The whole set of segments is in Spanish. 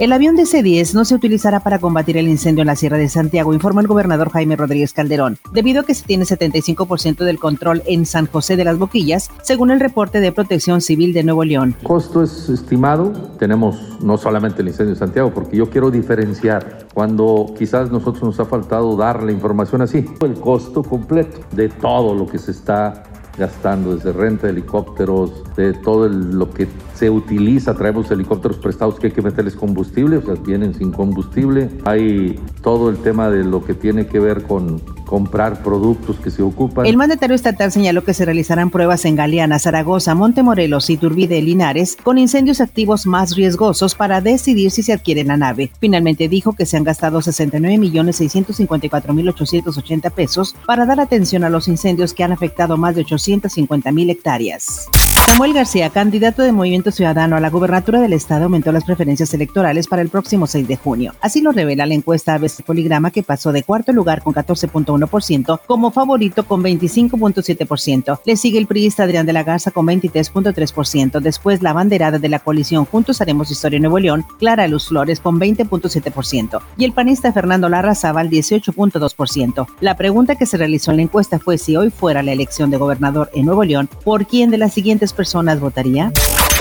El avión de C-10 no se utilizará para combatir el incendio en la Sierra de Santiago, informó el gobernador Jaime Rodríguez Calderón, debido a que se tiene 75% del control en San José de las Boquillas, según el reporte de Protección Civil de Nuevo León. El costo es estimado, tenemos no solamente el incendio de Santiago, porque yo quiero diferenciar cuando quizás nosotros nos ha faltado dar la información así, el costo completo de todo lo que se está gastando desde renta de helicópteros, de todo lo que se utiliza, traemos helicópteros prestados que hay que meterles combustible, o sea, vienen sin combustible. Hay todo el tema de lo que tiene que ver con comprar productos que se ocupan. El mandatario estatal señaló que se realizarán pruebas en Galeana, Zaragoza, Montemorelos y Turbide Linares con incendios activos más riesgosos para decidir si se adquiere la nave. Finalmente dijo que se han gastado 69 millones 654 mil 880 pesos para dar atención a los incendios que han afectado más de 850 mil hectáreas. Samuel García, candidato de Movimiento Ciudadano a la gubernatura del estado, aumentó las preferencias electorales para el próximo 6 de junio. Así lo revela la encuesta ABC Poligrama que pasó de cuarto lugar con 14.1% como favorito con 25.7%. Le sigue el priista Adrián de la Garza con 23.3%. Después la banderada de la coalición Juntos Haremos Historia Nuevo León, Clara Luz Flores con 20.7% y el panista Fernando Larrazábal 18.2%. La pregunta que se realizó en la encuesta fue si hoy fuera la elección de gobernador en Nuevo León, ¿por quién de las siguientes personas votaría?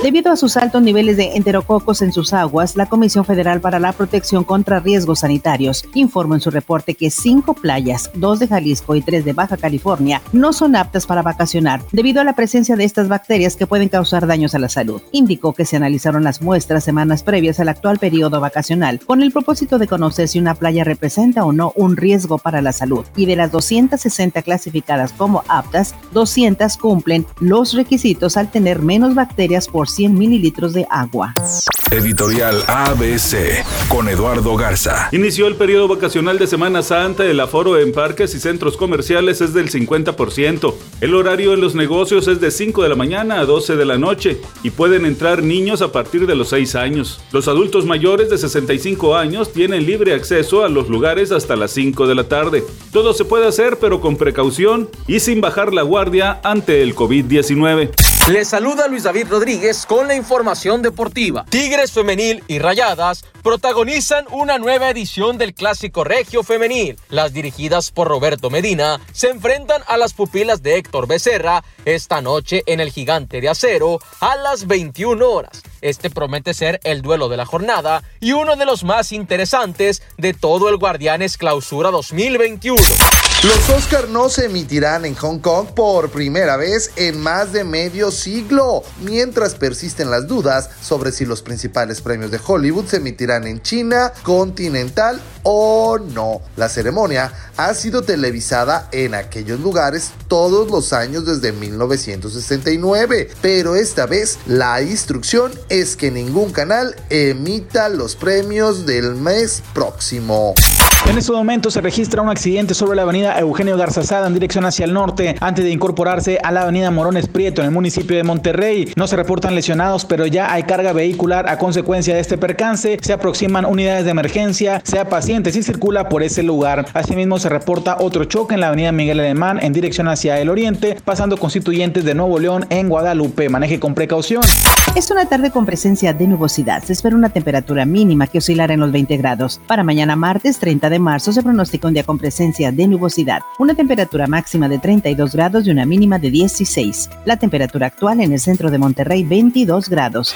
Debido a sus altos niveles de enterococos en sus aguas, la Comisión Federal para la Protección contra Riesgos Sanitarios informó en su reporte que cinco playas, dos de Jalisco y tres de Baja California, no son aptas para vacacionar debido a la presencia de estas bacterias que pueden causar daños a la salud. Indicó que se analizaron las muestras semanas previas al actual periodo vacacional con el propósito de conocer si una playa representa o no un riesgo para la salud. Y de las 260 clasificadas como aptas, 200 cumplen los requisitos al tener menos bacterias por 100 mililitros de agua. Editorial ABC con Eduardo Garza. Inició el periodo vacacional de Semana Santa. El aforo en parques y centros comerciales es del 50%. El horario en los negocios es de 5 de la mañana a 12 de la noche y pueden entrar niños a partir de los 6 años. Los adultos mayores de 65 años tienen libre acceso a los lugares hasta las 5 de la tarde. Todo se puede hacer pero con precaución y sin bajar la guardia ante el COVID-19. Les saluda Luis David Rodríguez con la información deportiva. Tigres Femenil y Rayadas protagonizan una nueva edición del Clásico Regio Femenil. Las dirigidas por Roberto Medina se enfrentan a las pupilas de Héctor Becerra esta noche en el Gigante de Acero a las 21 horas. Este promete ser el duelo de la jornada y uno de los más interesantes de todo el Guardianes Clausura 2021. Los Oscar no se emitirán en Hong Kong por primera vez en más de medio siglo, mientras persisten las dudas sobre si los principales premios de Hollywood se emitirán en China continental o no. La ceremonia ha sido televisada en aquellos lugares todos los años desde 1969, pero esta vez la instrucción es que ningún canal emita los premios del mes próximo. En este momento se registra un accidente sobre la avenida Eugenio Garzazada en dirección hacia el norte, antes de incorporarse a la avenida Morones Prieto en el municipio de Monterrey. No se reportan lesionados, pero ya hay carga vehicular a consecuencia de este percance. Se aproximan unidades de emergencia, sea paciente si circula por ese lugar. Asimismo, se reporta otro choque en la avenida Miguel Alemán en dirección hacia el oriente, pasando constituyentes de Nuevo León en Guadalupe. Maneje con precaución. Es una tarde con presencia de nubosidad. Se espera una temperatura mínima que oscilará en los 20 grados. Para mañana martes 30 de marzo se pronostica un día con presencia de nubosidad. Una temperatura máxima de 32 grados y una mínima de 16. La temperatura actual en el centro de Monterrey 22 grados.